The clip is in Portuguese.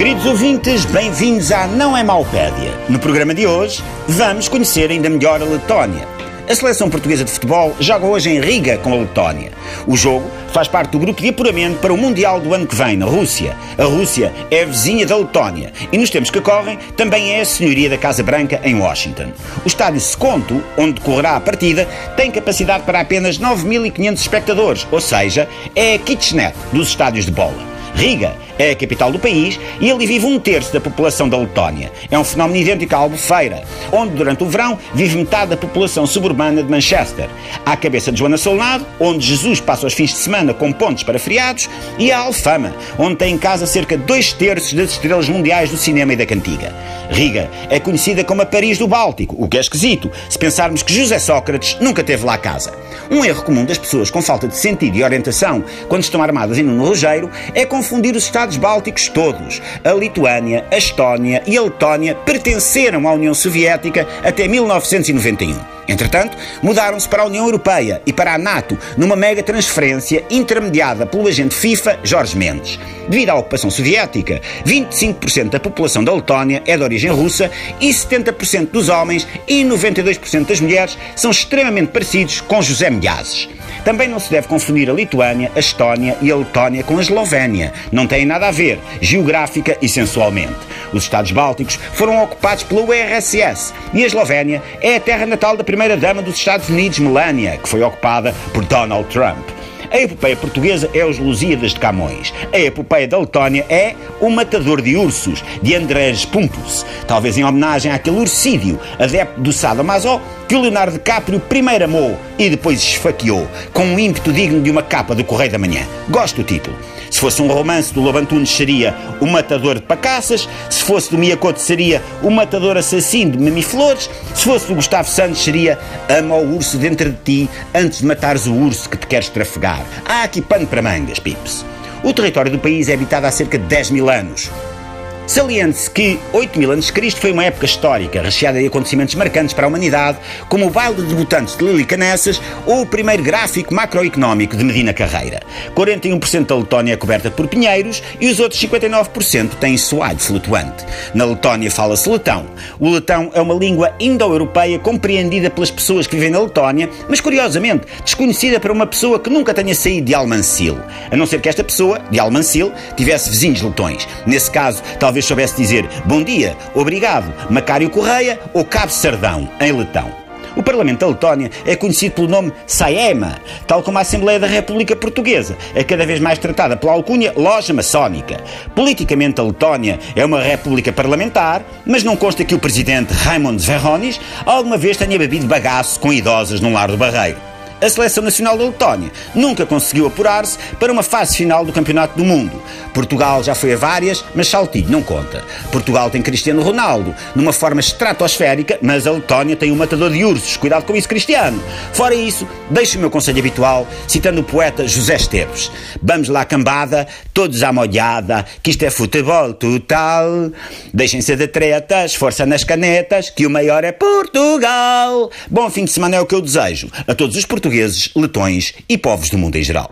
Queridos ouvintes, bem-vindos à Não é Maupédia. No programa de hoje, vamos conhecer ainda melhor a Letónia. A seleção portuguesa de futebol joga hoje em Riga com a Letónia. O jogo faz parte do grupo de apuramento para o Mundial do ano que vem, na Rússia. A Rússia é a vizinha da Letónia e nos tempos que correm também é a senhoria da Casa Branca em Washington. O estádio Seconto, onde decorrerá a partida, tem capacidade para apenas 9.500 espectadores, ou seja, é a kitchenette dos estádios de bola. Riga é a capital do país e ali vive um terço da população da Letónia. É um fenómeno idêntico à Albufeira, onde durante o verão vive metade da população suburbana de Manchester. À cabeça de Joana Solnado, onde Jesus passa os fins de semana com pontos para feriados, e a Alfama, onde tem em casa cerca de dois terços das estrelas mundiais do cinema e da cantiga. Riga é conhecida como a Paris do Báltico, o que é esquisito, se pensarmos que José Sócrates nunca teve lá casa. Um erro comum das pessoas com falta de sentido e orientação quando estão armadas em um rojeiro é confundir os Estados Bálticos todos. A Lituânia, a Estónia e a Letónia pertenceram à União Soviética até 1991. Entretanto, mudaram-se para a União Europeia e para a NATO numa mega transferência intermediada pelo agente FIFA Jorge Mendes. Devido à ocupação soviética, 25% da população da Letónia é de origem russa e 70% dos homens e 92% das mulheres são extremamente parecidos com José Milhazes. Também não se deve confundir a Lituânia, a Estónia e a Letónia com a Eslovénia. Não têm nada a ver, geográfica e sensualmente. Os Estados Bálticos foram ocupados pela URSS e a Eslovénia é a terra natal da primeira-dama dos Estados Unidos, Melania, que foi ocupada por Donald Trump. A epopeia portuguesa é os Lusíadas de Camões. A epopeia da Letónia é O Matador de Ursos, de Andrés Pumpus. Talvez em homenagem àquele ursídio, adepto do sadomaso, que o Leonardo DiCaprio primeiro amou e depois esfaqueou, com um ímpeto digno de uma capa do Correio da Manhã. Gosto do título. Se fosse um romance do Lobo Antunes seria O Matador de Pacaças, se fosse do Miyakoto seria O Matador Assassino de Mamiflores, se fosse do Gustavo Santos seria Ama o urso dentro de ti antes de matares o urso que te queres trafegar. Há aqui pano para mangas, pips. O território do país é habitado há cerca de 10 mil anos. Saliente-se que 8 mil anos Cristo foi uma época histórica, recheada de acontecimentos marcantes para a humanidade, como o baile de debutantes de Lili Canessas ou o primeiro gráfico macroeconómico de Medina Carreira. 41% da Letónia é coberta por pinheiros e os outros 59% têm soalho flutuante. Na Letónia fala-se letão. O letão é uma língua indo-europeia compreendida pelas pessoas que vivem na Letónia, mas curiosamente desconhecida para uma pessoa que nunca tenha saído de Almancil. A não ser que esta pessoa, de Almancil, tivesse vizinhos letões. Nesse caso, talvez talvez soubesse dizer bom dia, obrigado, Macário Correia ou Cabo Sardão, em letão. O Parlamento da Letónia é conhecido pelo nome Saema, tal como a Assembleia da República Portuguesa, é cada vez mais tratada pela alcunha loja maçónica. Politicamente, a Letónia é uma república parlamentar, mas não consta que o presidente Raimond Verronis alguma vez tenha bebido bagaço com idosas num lar do Barreiro a Seleção Nacional da Letónia nunca conseguiu apurar-se para uma fase final do Campeonato do Mundo. Portugal já foi a várias, mas Saltilho não conta. Portugal tem Cristiano Ronaldo, numa forma estratosférica, mas a Letónia tem um matador de ursos. Cuidado com isso, Cristiano. Fora isso, deixo o meu conselho habitual, citando o poeta José Esteves. Vamos lá, cambada, todos à molhada, que isto é futebol total. Deixem-se de tretas, força nas canetas, que o maior é Portugal. Bom fim de semana é o que eu desejo a todos os portugueses, letões e povos do mundo em geral.